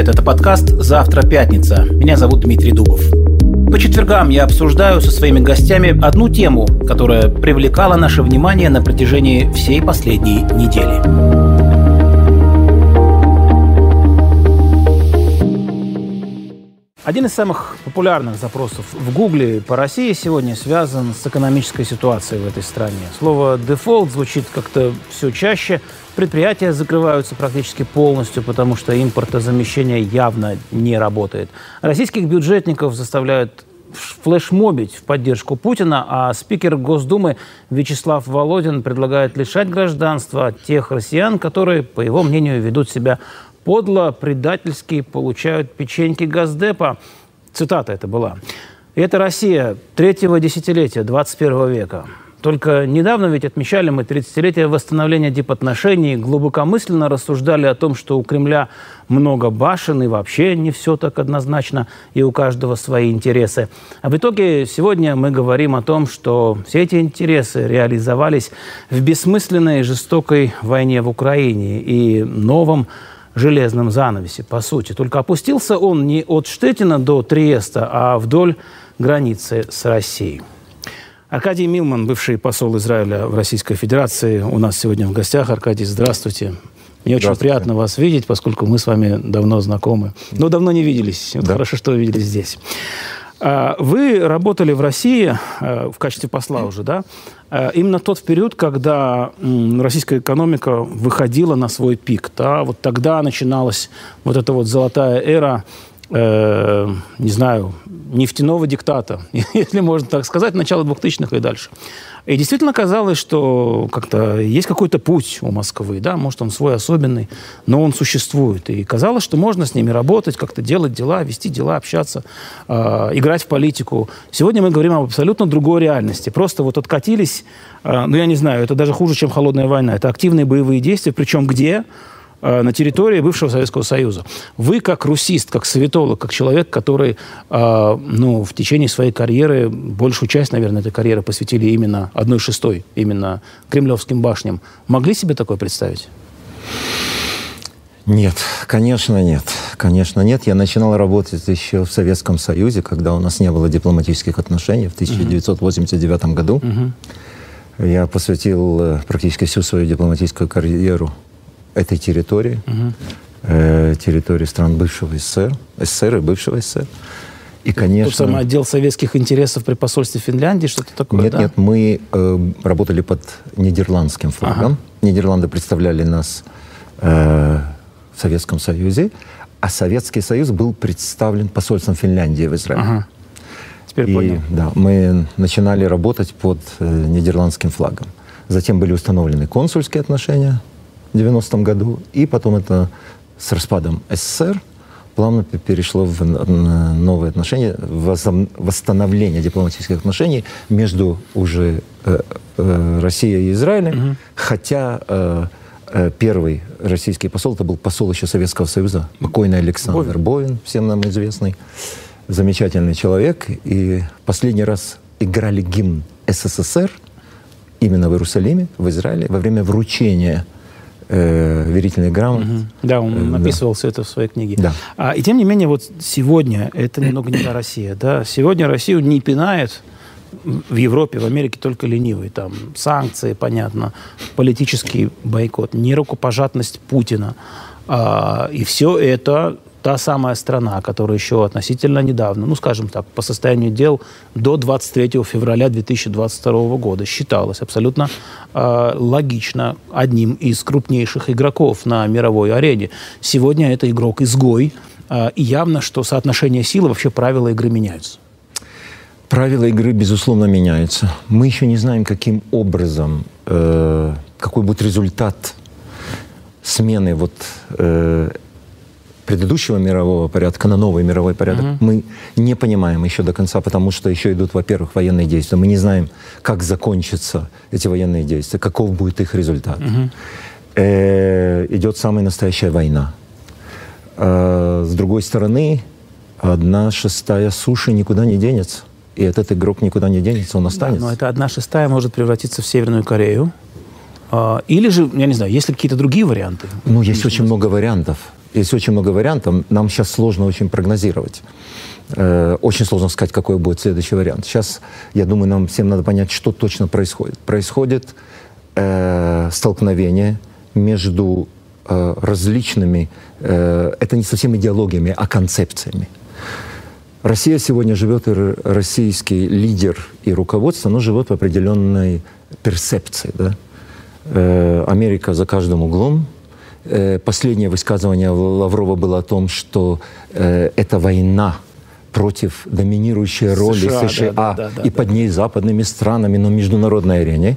привет! Это подкаст «Завтра пятница». Меня зовут Дмитрий Дубов. По четвергам я обсуждаю со своими гостями одну тему, которая привлекала наше внимание на протяжении всей последней недели. Один из самых популярных запросов в Гугле по России сегодня связан с экономической ситуацией в этой стране. Слово «дефолт» звучит как-то все чаще. Предприятия закрываются практически полностью, потому что импортозамещение явно не работает. Российских бюджетников заставляют флешмобить в поддержку Путина, а спикер Госдумы Вячеслав Володин предлагает лишать гражданства тех россиян, которые, по его мнению, ведут себя подло, предательски получают печеньки Газдепа. Цитата это была. И это Россия третьего десятилетия 21 века. Только недавно ведь отмечали мы 30-летие восстановления дипотношений, глубокомысленно рассуждали о том, что у Кремля много башен и вообще не все так однозначно, и у каждого свои интересы. А в итоге сегодня мы говорим о том, что все эти интересы реализовались в бессмысленной жестокой войне в Украине и новом железном занавесе, по сути. Только опустился он не от Штетина до Триеста, а вдоль границы с Россией. Аркадий Милман, бывший посол Израиля в Российской Федерации, у нас сегодня в гостях. Аркадий, здравствуйте. Мне очень приятно вас видеть, поскольку мы с вами давно знакомы. Но давно не виделись. Вот да. Хорошо, что увиделись здесь. А, вы работали в России а, в качестве посла уже, да? А, именно тот период, когда российская экономика выходила на свой пик, да? Вот тогда начиналась вот эта вот золотая эра э, не знаю, нефтяного диктата, если можно так сказать, начало 2000-х и дальше. И действительно казалось, что как-то есть какой-то путь у Москвы, да, может, он свой особенный, но он существует. И казалось, что можно с ними работать, как-то делать дела, вести дела, общаться, э, играть в политику. Сегодня мы говорим об абсолютно другой реальности. Просто вот откатились, э, ну, я не знаю, это даже хуже, чем холодная война. Это активные боевые действия, причем где? Э, на территории бывшего Советского Союза. Вы как русист, как советолог, как человек, который э, ну, в течение своей карьеры, большую часть, наверное, этой карьеры посвятили именно одной шестой, именно кремлевским башням, могли себе такое представить? Нет, конечно нет. Конечно нет. Я начинал работать еще в Советском Союзе, когда у нас не было дипломатических отношений в 1989 uh-huh. году. Uh-huh. Я посвятил э, практически всю свою дипломатическую карьеру этой территории, угу. э, территории стран бывшего СССР, СССР и бывшего СССР. И, конечно... Тот самый отдел советских интересов при посольстве Финляндии, что-то такое, Нет, да? нет, мы э, работали под нидерландским флагом. Ага. Нидерланды представляли нас э, в Советском Союзе, а Советский Союз был представлен посольством Финляндии в Израиле. Ага. Теперь и, понял. Да, мы начинали работать под э, нидерландским флагом. Затем были установлены консульские отношения 90-м году, и потом это с распадом СССР плавно перешло в новые отношения, в восстановление дипломатических отношений между уже э, э, Россией и Израилем, угу. хотя э, первый российский посол, это был посол еще Советского Союза, покойный Александр Бовин, Бовин всем нам известный, замечательный человек, и последний раз играли гимн СССР именно в Иерусалиме, в Израиле, во время вручения э, верительных грамот. Угу. Да, он э, описывал да. все это в своей книге. Да. А, и тем не менее, вот сегодня это немного не та Россия. Да? Сегодня Россию не пинает в Европе, в Америке только ленивый. Там санкции, понятно, политический бойкот, не рукопожатность Путина. А, и все это та самая страна, которая еще относительно недавно, ну, скажем так, по состоянию дел до 23 февраля 2022 года считалась абсолютно э, логично одним из крупнейших игроков на мировой арене. Сегодня это игрок-изгой, э, и явно, что соотношение силы, вообще правила игры меняются. Правила игры, безусловно, меняются. Мы еще не знаем, каким образом, э, какой будет результат смены вот э, предыдущего мирового порядка на новый мировой порядок, mm-hmm. мы не понимаем еще до конца, потому что еще идут, во-первых, военные действия. Мы не знаем, как закончатся эти военные действия, каков будет их результат. Mm-hmm. Э, идет самая настоящая война. Э, с другой стороны, одна шестая суши никуда не денется. И этот игрок никуда не денется, он останется. Да, но эта одна шестая может превратиться в Северную Корею. А, или же, я не знаю, есть ли какие-то другие варианты? Ну, есть очень много вариантов. Есть очень много вариантов. Нам сейчас сложно очень прогнозировать. Э, очень сложно сказать, какой будет следующий вариант. Сейчас, я думаю, нам всем надо понять, что точно происходит. Происходит э, столкновение между э, различными, э, это не совсем идеологиями, а концепциями. Россия сегодня живет, и российский лидер и руководство, оно живет в определенной перцепции. Да? Э, Америка за каждым углом. Э, последнее высказывание Лаврова было о том, что э, это война против доминирующей роли США, США да, да, да, и да, под ней западными странами на международной арене.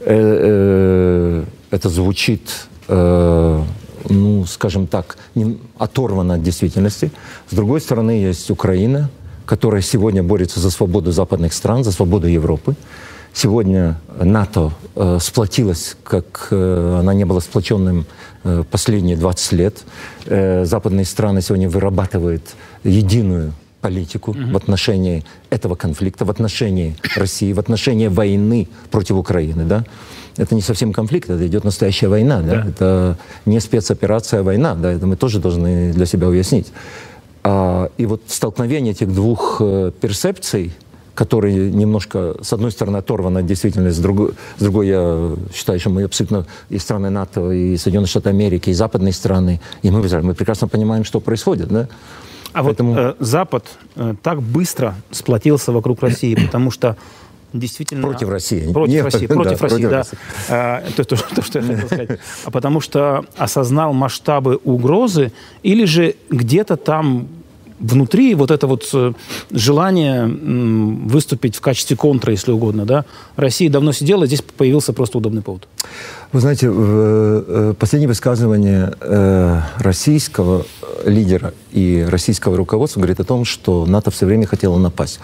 Это звучит ну, скажем так, не, оторвана от действительности. С другой стороны, есть Украина, которая сегодня борется за свободу западных стран, за свободу Европы. Сегодня НАТО э, сплотилась, как э, она не была сплоченным э, последние 20 лет. Э, западные страны сегодня вырабатывают единую политику mm-hmm. в отношении этого конфликта, в отношении России, в отношении войны против Украины. Да? это не совсем конфликт, это идет настоящая война, да? да. Это не спецоперация, а война, да, это мы тоже должны для себя уяснить. А, и вот столкновение этих двух э, перцепций, которые немножко, с одной стороны, оторваны от действительности, с другой, с другой я считаю, что мы абсолютно и страны НАТО, и Соединенные Штаты Америки, и западные страны, и мы в Израиле, мы прекрасно понимаем, что происходит, да? А Поэтому... вот э, Запад э, так быстро сплотился вокруг России, потому что действительно... Против России. Против Нет, России, против да, России, против да. России. А, то, то, то, что я хотел сказать. А потому что осознал масштабы угрозы, или же где-то там внутри вот это вот э, желание выступить в качестве контра, если угодно, да, Россия давно сидела, здесь появился просто удобный повод. Вы знаете, э, последнее высказывание э, российского лидера и российского руководства говорит о том, что НАТО все время хотело напасть.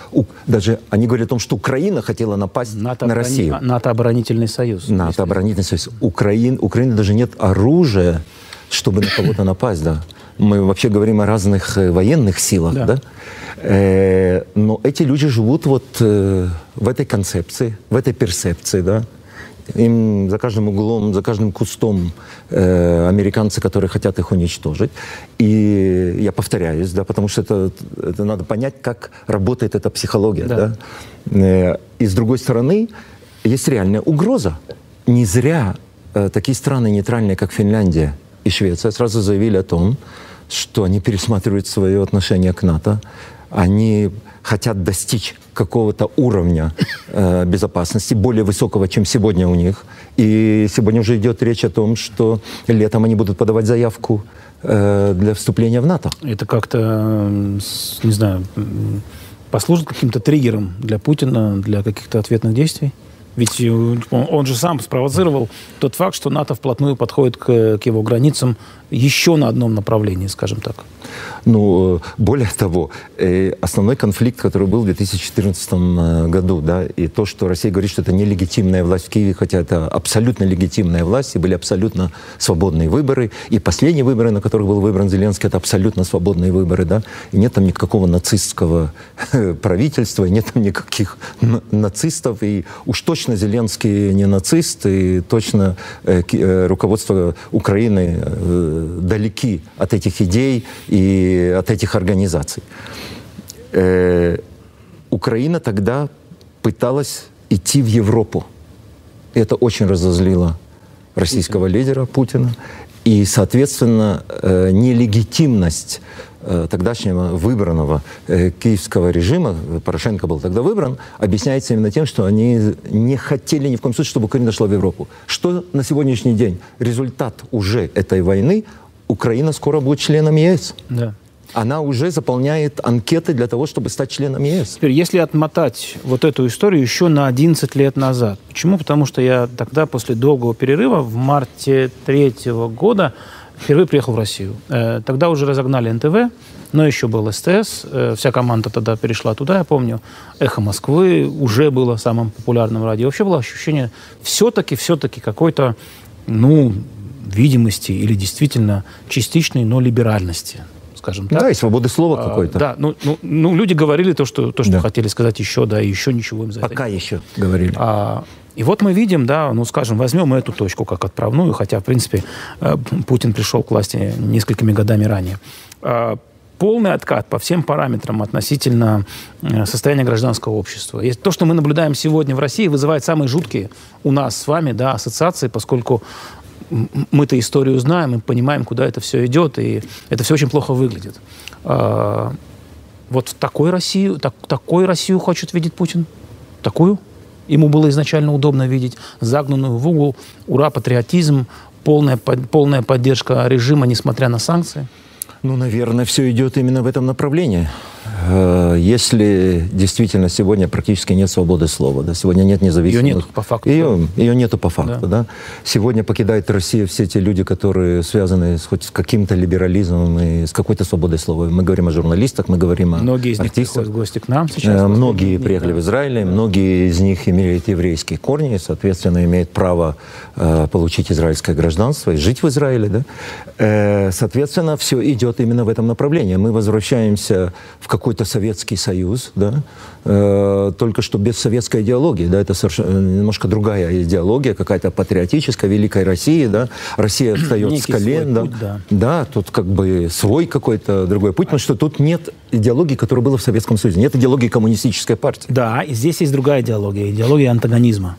Даже они говорят о том, что Украина хотела напасть НАТО на Россию. НАТО оборонительный союз. НАТО оборонительный союз. Украин, Украины даже нет оружия, чтобы на кого-то напасть, да мы вообще говорим о разных э, военных силах, да? да? Э, но эти люди живут вот э, в этой концепции, в этой перцепции, да. Им за каждым углом, за каждым кустом э, американцы, которые хотят их уничтожить. И я повторяюсь, да, потому что это, это надо понять, как работает эта психология, да. да? Э, и с другой стороны, есть реальная угроза. Не зря э, такие страны нейтральные, как Финляндия и Швеция, сразу заявили о том, что они пересматривают свое отношение к НАТО, они хотят достичь какого-то уровня э, безопасности, более высокого, чем сегодня у них. И сегодня уже идет речь о том, что летом они будут подавать заявку э, для вступления в НАТО. Это как-то, не знаю, послужит каким-то триггером для Путина, для каких-то ответных действий? Ведь он же сам спровоцировал тот факт, что НАТО вплотную подходит к, к его границам еще на одном направлении, скажем так. Ну, э, более того, э, основной конфликт, который был в 2014 году, да, и то, что Россия говорит, что это нелегитимная власть в Киеве, хотя это абсолютно легитимная власть, и были абсолютно свободные выборы, и последние выборы, на которых был выбран Зеленский, это абсолютно свободные выборы, да, и нет там никакого нацистского правительства, нет там никаких нацистов, и уж точно Зеленский не нацист, и точно э, э, руководство Украины э, далеки от этих идей и от этих организаций. Э, Украина тогда пыталась идти в Европу. Это очень разозлило российского лидера Путина. И, соответственно, э, нелегитимность тогдашнего выбранного э, киевского режима, Порошенко был тогда выбран, объясняется именно тем, что они не хотели ни в коем случае, чтобы Украина шла в Европу. Что на сегодняшний день? Результат уже этой войны Украина скоро будет членом ЕС. Да. Она уже заполняет анкеты для того, чтобы стать членом ЕС. Теперь, если отмотать вот эту историю еще на 11 лет назад. Почему? Потому что я тогда, после долгого перерыва, в марте третьего года, впервые приехал в Россию. Э, тогда уже разогнали НТВ, но еще был СТС. Э, вся команда тогда перешла туда, я помню. «Эхо Москвы» уже было самым популярным радио. Вообще было ощущение все-таки, все-таки какой-то, ну, видимости или действительно частичной, но либеральности скажем так. Да, и свободы слова а, какой-то. Да, ну, ну, ну, люди говорили то, что, то, что да. хотели сказать еще, да, и еще ничего им за Пока это. еще говорили. А, И вот мы видим, да, ну, скажем, возьмем эту точку как отправную, хотя, в принципе, э, Путин пришел к власти несколькими годами ранее. Э, полный откат по всем параметрам относительно э, состояния гражданского общества. И то, что мы наблюдаем сегодня в России, вызывает самые жуткие у нас с вами да, ассоциации, поскольку мы-то историю знаем, мы понимаем, куда это все идет, и это все очень плохо выглядит. Вот такой Россию, так, такой Россию хочет видеть Путин? Такую? Ему было изначально удобно видеть загнанную в угол, ура, патриотизм, полная, полная поддержка режима, несмотря на санкции? Ну, наверное, все идет именно в этом направлении. Э, если действительно сегодня практически нет свободы слова, да, сегодня нет независимых... Ее нет по факту. Ее, ее нету по факту, да. да. Сегодня покидает Россию все те люди, которые связаны с, хоть с каким-то либерализмом и с какой-то свободой слова. Мы говорим о журналистах, мы говорим о Многие из артистах. них приходят гости к нам сейчас. Э, многие приехали да. в Израиль, да. многие из них имеют еврейские корни, и, соответственно, имеют право э, получить израильское гражданство и жить в Израиле. Да. Э, соответственно, все идет именно в этом направлении. Мы возвращаемся в какой-то Советский Союз, да, э, только что без советской идеологии, да, это совершенно немножко другая идеология, какая-то патриотическая, Великой России, да, Россия встает с колен, да, путь, да. да, тут как бы свой какой-то другой путь, потому что тут нет идеологии, которая была в Советском Союзе, нет идеологии коммунистической партии. Да, и здесь есть другая идеология, идеология антагонизма.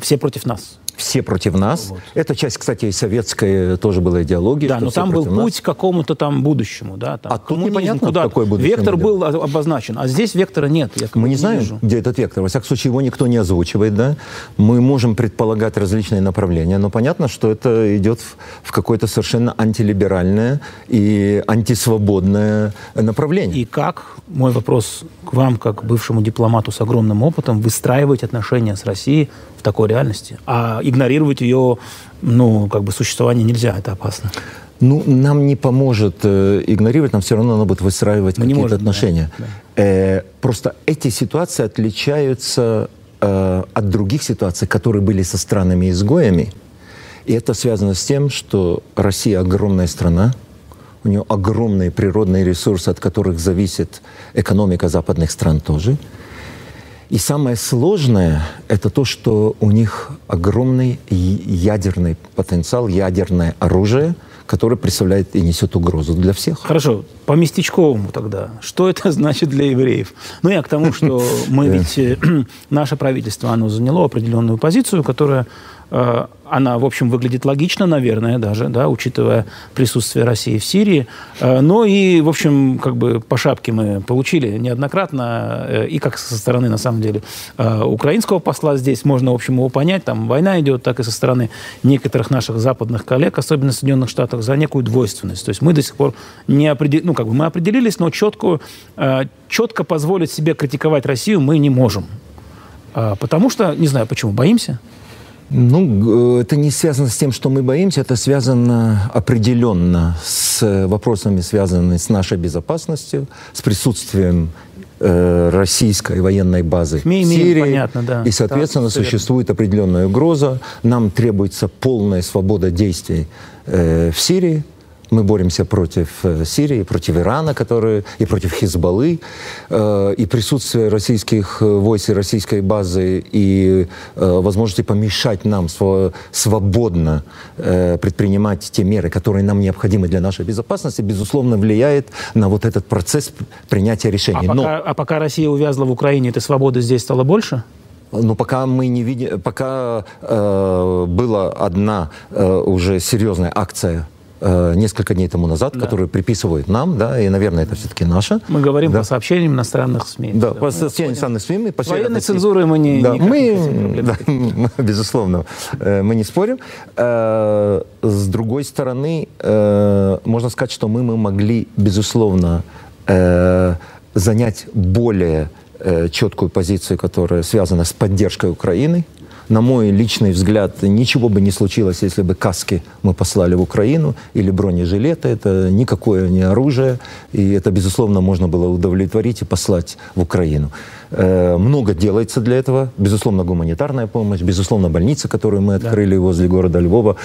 Все против нас все против нас. Вот. Эта часть, кстати, и советская тоже была идеология. Да, но там был нас. путь к какому-то там будущему. Да, там, а тут непонятно, куда какой будущее. Вектор был обозначен, а здесь вектора нет. Я Мы не, не знаем, вижу. где этот вектор. Во всяком случае, его никто не озвучивает. Да? Мы можем предполагать различные направления, но понятно, что это идет в, в какое-то совершенно антилиберальное и антисвободное направление. И как, мой вопрос к вам, как бывшему дипломату с огромным опытом, выстраивать отношения с Россией в такой реальности? А игнорировать ее, ну, как бы существование нельзя, это опасно. Ну, нам не поможет э, игнорировать, нам все равно надо будет выстраивать какие-то отношения. Да, да. Э, просто эти ситуации отличаются э, от других ситуаций, которые были со странами-изгоями. И это связано с тем, что Россия огромная страна, у нее огромные природные ресурсы, от которых зависит экономика западных стран тоже – и самое сложное — это то, что у них огромный ядерный потенциал, ядерное оружие, которое представляет и несет угрозу для всех. Хорошо, по местечковому тогда. Что это значит для евреев? Ну, я к тому, что мы ведь... Э, наше правительство, оно заняло определенную позицию, которая она, в общем, выглядит логично, наверное, даже, да, учитывая присутствие России в Сирии. Э, но и, в общем, как бы по шапке мы получили неоднократно, э, и как со стороны, на самом деле, украинского посла здесь можно, в общем, его понять, там война идет, так и со стороны некоторых наших западных коллег, особенно в Соединенных Штатах, за некую двойственность. То есть мы до сих пор не определились, ну, как бы мы определились, но четкую, четко позволить себе критиковать Россию мы не можем. Потому что, не знаю почему, боимся? Ну, это не связано с тем, что мы боимся, это связано определенно с вопросами, связанными с нашей безопасностью, с присутствием э, российской военной базы мы в Сирии. Понятно, да. И, соответственно, да, существует определенная угроза. Нам требуется полная свобода действий э, в Сирии. Мы боремся против э, Сирии, против Ирана, которые, и против Хизбаллы. Э, и присутствие российских э, войск и российской базы и возможности помешать нам свободно предпринимать те меры, которые нам необходимы для нашей безопасности, безусловно, влияет на вот этот процесс принятия решений. А, Но... пока, а пока Россия увязла в Украине, этой свободы здесь стало больше? Но пока мы не видим, пока э, была одна э, уже серьезная акция Э, несколько дней тому назад, да. которые приписывают нам, да, и, наверное, это все-таки наше. Мы говорим да. по сообщениям иностранных СМИ. Да, да. по сообщениям иностранных СМИ. По Военной цензуры мы не... Да, мы, да, безусловно, э, мы не спорим. Э, с другой стороны, можно сказать, что мы, мы могли, безусловно, занять более четкую позицию, которая связана с поддержкой Украины, на мой личный взгляд, ничего бы не случилось, если бы каски мы послали в Украину или бронежилеты. Это никакое не оружие, и это, безусловно, можно было удовлетворить и послать в Украину. Э, много делается для этого. Безусловно, гуманитарная помощь, безусловно, больница, которую мы открыли да. возле города Львова.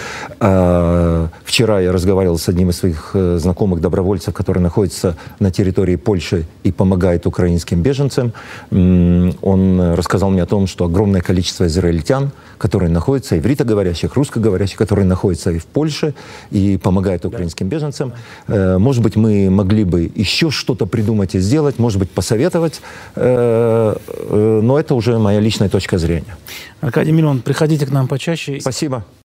Э, вчера я разговаривал с одним из своих э, знакомых добровольцев, который находится на территории Польши и помогает украинским беженцам. Он рассказал мне о том, что огромное количество израильтян, которые находятся, ивритоговорящих, русскоговорящих, которые находятся и в Польше, и помогают украинским беженцам. Э, может быть, мы могли бы еще что-то придумать и сделать, может быть, посоветовать, э, э, но это уже моя личная точка зрения. Аркадий Мильман, приходите к нам почаще. Спасибо.